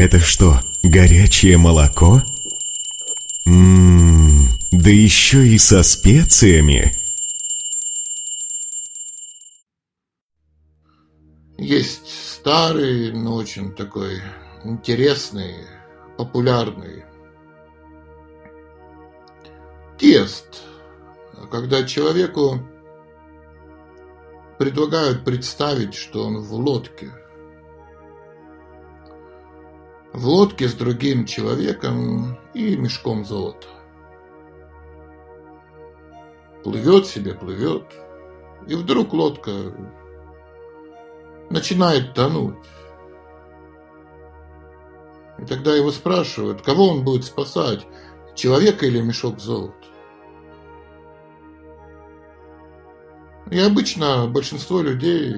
Это что, горячее молоко? Ммм, да еще и со специями. Есть старый, но очень такой интересный, популярный тест, когда человеку предлагают представить, что он в лодке. В лодке с другим человеком и мешком золота. Плывет себе, плывет, и вдруг лодка начинает тонуть. И тогда его спрашивают, кого он будет спасать, человека или мешок золота. И обычно большинство людей,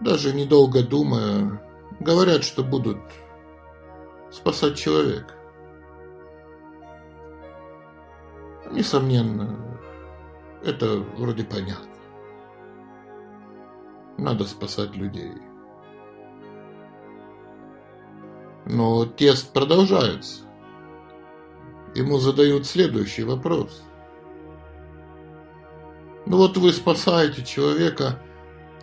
даже недолго думая, говорят, что будут спасать человека. Несомненно, это вроде понятно. Надо спасать людей. Но тест продолжается. Ему задают следующий вопрос. Ну вот вы спасаете человека,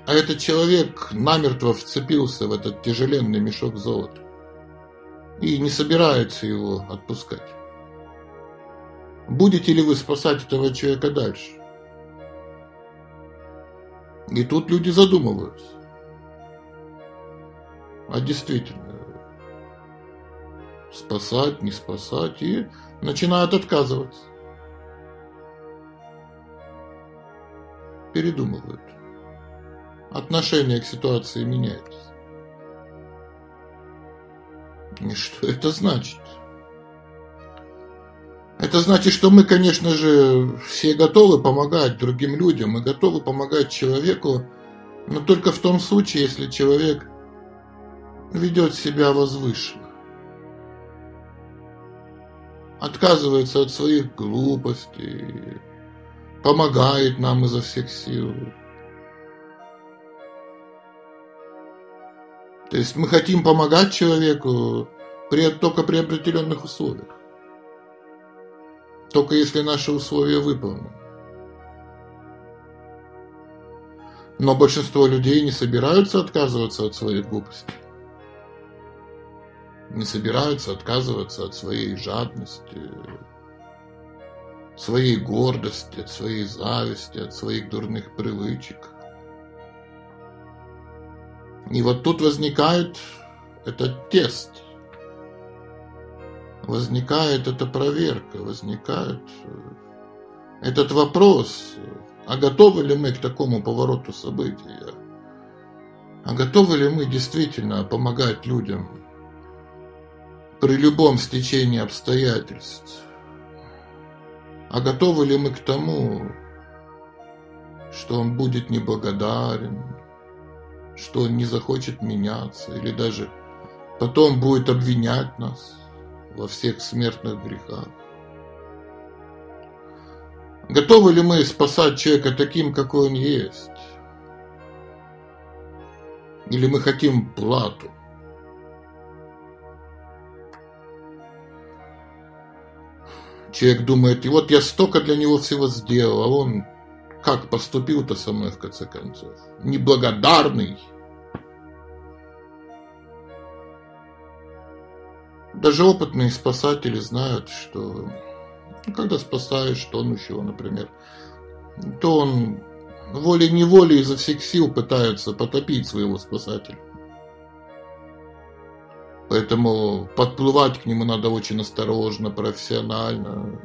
а этот человек намертво вцепился в этот тяжеленный мешок золота и не собирается его отпускать. Будете ли вы спасать этого человека дальше? И тут люди задумываются. А действительно, спасать, не спасать, и начинают отказываться. Передумывают. Отношение к ситуации меняется. И что это значит? Это значит, что мы, конечно же, все готовы помогать другим людям, мы готовы помогать человеку, но только в том случае, если человек ведет себя возвышенно. Отказывается от своих глупостей, помогает нам изо всех сил. То есть мы хотим помогать человеку при, только при определенных условиях. Только если наши условия выполнены. Но большинство людей не собираются отказываться от своих глупостей. Не собираются отказываться от своей жадности, своей гордости, от своей зависти, от своих дурных привычек. И вот тут возникает этот тест – возникает эта проверка, возникает э, этот вопрос, а готовы ли мы к такому повороту событий? А готовы ли мы действительно помогать людям при любом стечении обстоятельств? А готовы ли мы к тому, что он будет неблагодарен, что он не захочет меняться или даже потом будет обвинять нас? во всех смертных грехах. Готовы ли мы спасать человека таким, какой он есть? Или мы хотим плату? Человек думает, и вот я столько для него всего сделал, а он как поступил-то со мной в конце концов? Неблагодарный. Даже опытные спасатели знают, что ну, когда спасаешь тонущего, например, то он волей-неволей изо всех сил пытается потопить своего спасателя. Поэтому подплывать к нему надо очень осторожно, профессионально.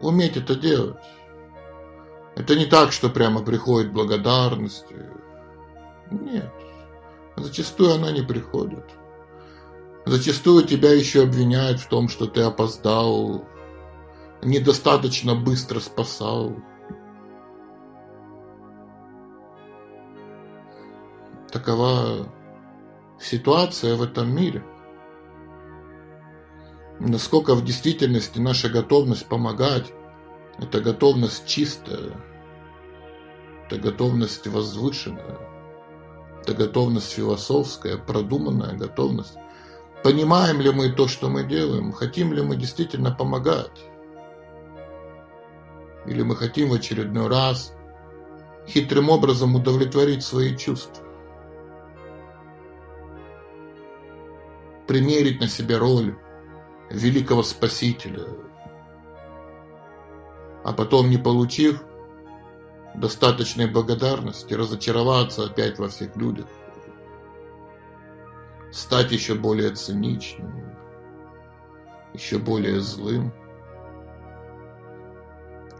Уметь это делать. Это не так, что прямо приходит благодарность. Нет. Зачастую она не приходит. Зачастую тебя еще обвиняют в том, что ты опоздал, недостаточно быстро спасал. Такова ситуация в этом мире. Насколько в действительности наша готовность помогать, это готовность чистая, это готовность возвышенная, Это готовность философская, продуманная готовность. Понимаем ли мы то, что мы делаем? Хотим ли мы действительно помогать? Или мы хотим в очередной раз хитрым образом удовлетворить свои чувства? Примерить на себя роль великого спасителя, а потом, не получив достаточной благодарности, разочароваться опять во всех людях, стать еще более циничным, еще более злым.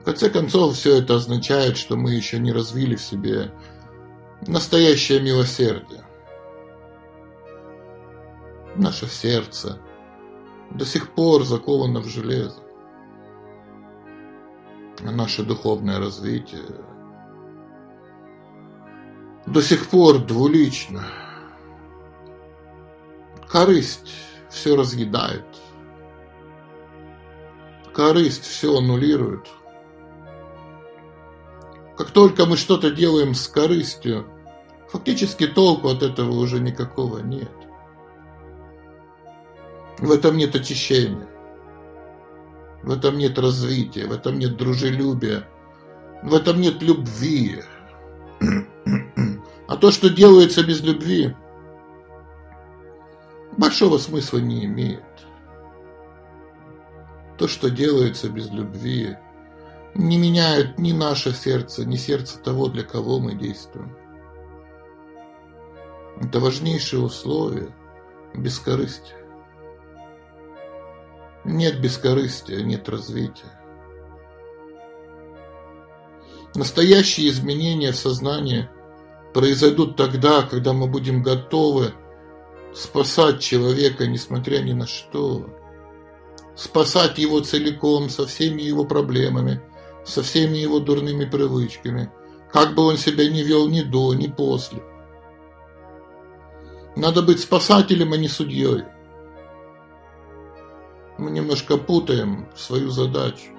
В конце концов, все это означает, что мы еще не развили в себе настоящее милосердие. Наше сердце до сих пор заковано в железо. А наше духовное развитие до сих пор двулично. Корысть все разъедает. Корысть все аннулирует. Как только мы что-то делаем с корыстью, фактически толку от этого уже никакого нет. В этом нет очищения. В этом нет развития, в этом нет дружелюбия, в этом нет любви. А то, что делается без любви, большого смысла не имеет. То, что делается без любви, не меняет ни наше сердце, ни сердце того, для кого мы действуем. Это важнейшее условие бескорыстия. Нет бескорыстия, нет развития. Настоящие изменения в сознании произойдут тогда, когда мы будем готовы спасать человека, несмотря ни на что. Спасать его целиком, со всеми его проблемами, со всеми его дурными привычками, как бы он себя ни вел ни до, ни после. Надо быть спасателем, а не судьей. Мы немножко путаем свою задачу.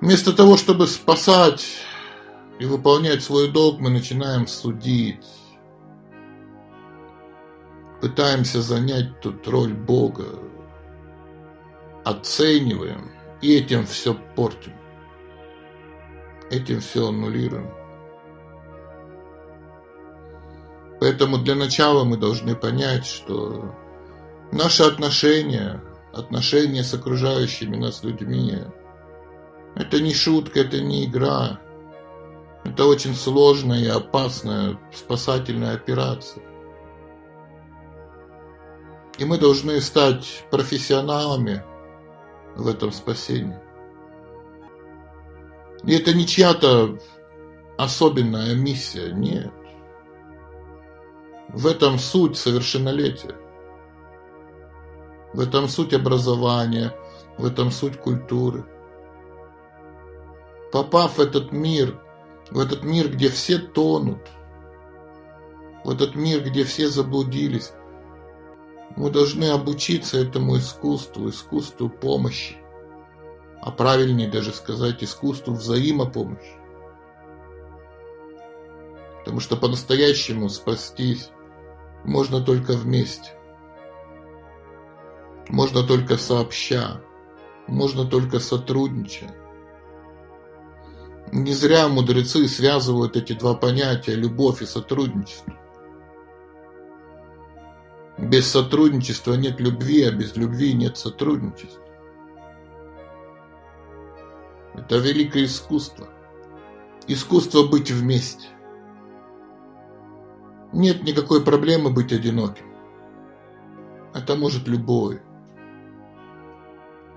Вместо того, чтобы спасать и выполнять свой долг, мы начинаем судить. Пытаемся занять тут роль Бога. Оцениваем и этим все портим. Этим все аннулируем. Поэтому для начала мы должны понять, что Наши отношения, отношения с окружающими нас людьми, это не шутка, это не игра. Это очень сложная и опасная спасательная операция. И мы должны стать профессионалами в этом спасении. И это не чья-то особенная миссия, нет. В этом суть совершеннолетия. В этом суть образования, в этом суть культуры. Попав в этот мир, в этот мир, где все тонут, в этот мир, где все заблудились, мы должны обучиться этому искусству, искусству помощи, а правильнее даже сказать искусству взаимопомощи. Потому что по-настоящему спастись можно только вместе. Можно только сообща, можно только сотрудничая. Не зря мудрецы связывают эти два понятия – любовь и сотрудничество. Без сотрудничества нет любви, а без любви нет сотрудничества. Это великое искусство. Искусство быть вместе. Нет никакой проблемы быть одиноким. Это может любой.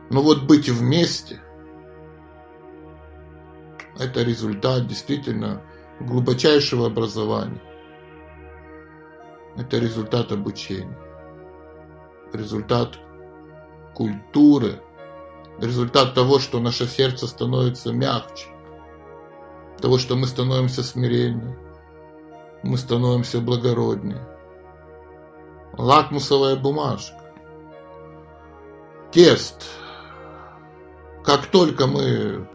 Но вот быть вместе – это результат действительно глубочайшего образования. Это результат обучения, результат культуры, результат того, что наше сердце становится мягче, того, что мы становимся смиреннее, мы становимся благороднее. Лакмусовая бумажка. Тест – как только мы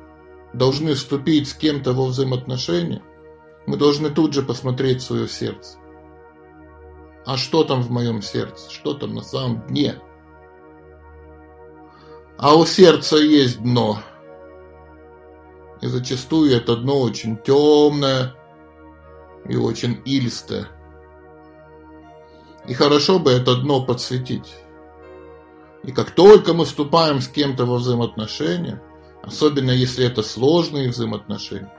должны вступить с кем-то во взаимоотношения, мы должны тут же посмотреть свое сердце. А что там в моем сердце? Что там на самом дне? А у сердца есть дно. И зачастую это дно очень темное и очень илистое. И хорошо бы это дно подсветить. И как только мы вступаем с кем-то во взаимоотношения, особенно если это сложные взаимоотношения,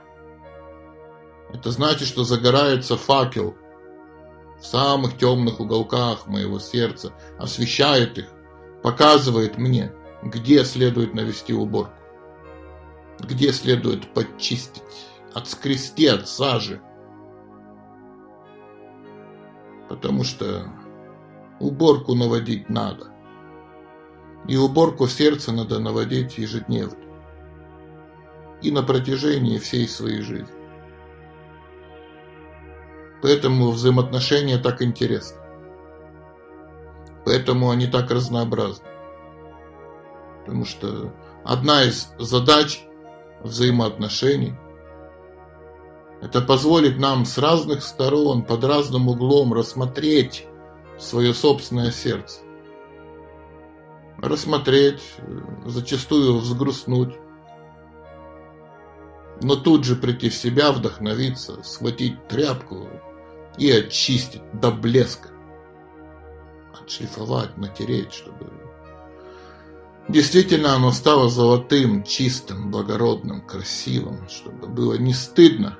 это значит, что загорается факел в самых темных уголках моего сердца, освещает их, показывает мне, где следует навести уборку, где следует подчистить, отскрести от сажи. Потому что уборку наводить надо. И уборку сердца надо наводить ежедневно. И на протяжении всей своей жизни. Поэтому взаимоотношения так интересны. Поэтому они так разнообразны. Потому что одна из задач взаимоотношений – это позволить нам с разных сторон, под разным углом рассмотреть свое собственное сердце. Рассмотреть, зачастую взгрустнуть, но тут же прийти в себя, вдохновиться, схватить тряпку и очистить до блеска, отшлифовать, натереть, чтобы действительно оно стало золотым, чистым, благородным, красивым, чтобы было не стыдно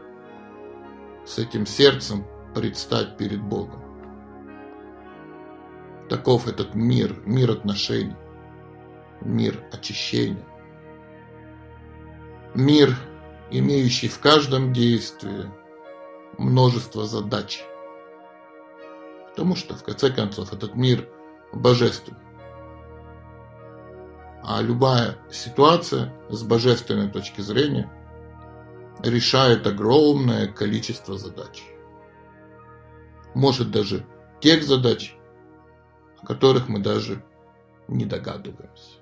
с этим сердцем предстать перед Богом. Таков этот мир, мир отношений, мир очищения. Мир, имеющий в каждом действии множество задач. Потому что, в конце концов, этот мир божественный. А любая ситуация с божественной точки зрения решает огромное количество задач. Может даже тех задач, о которых мы даже не догадываемся.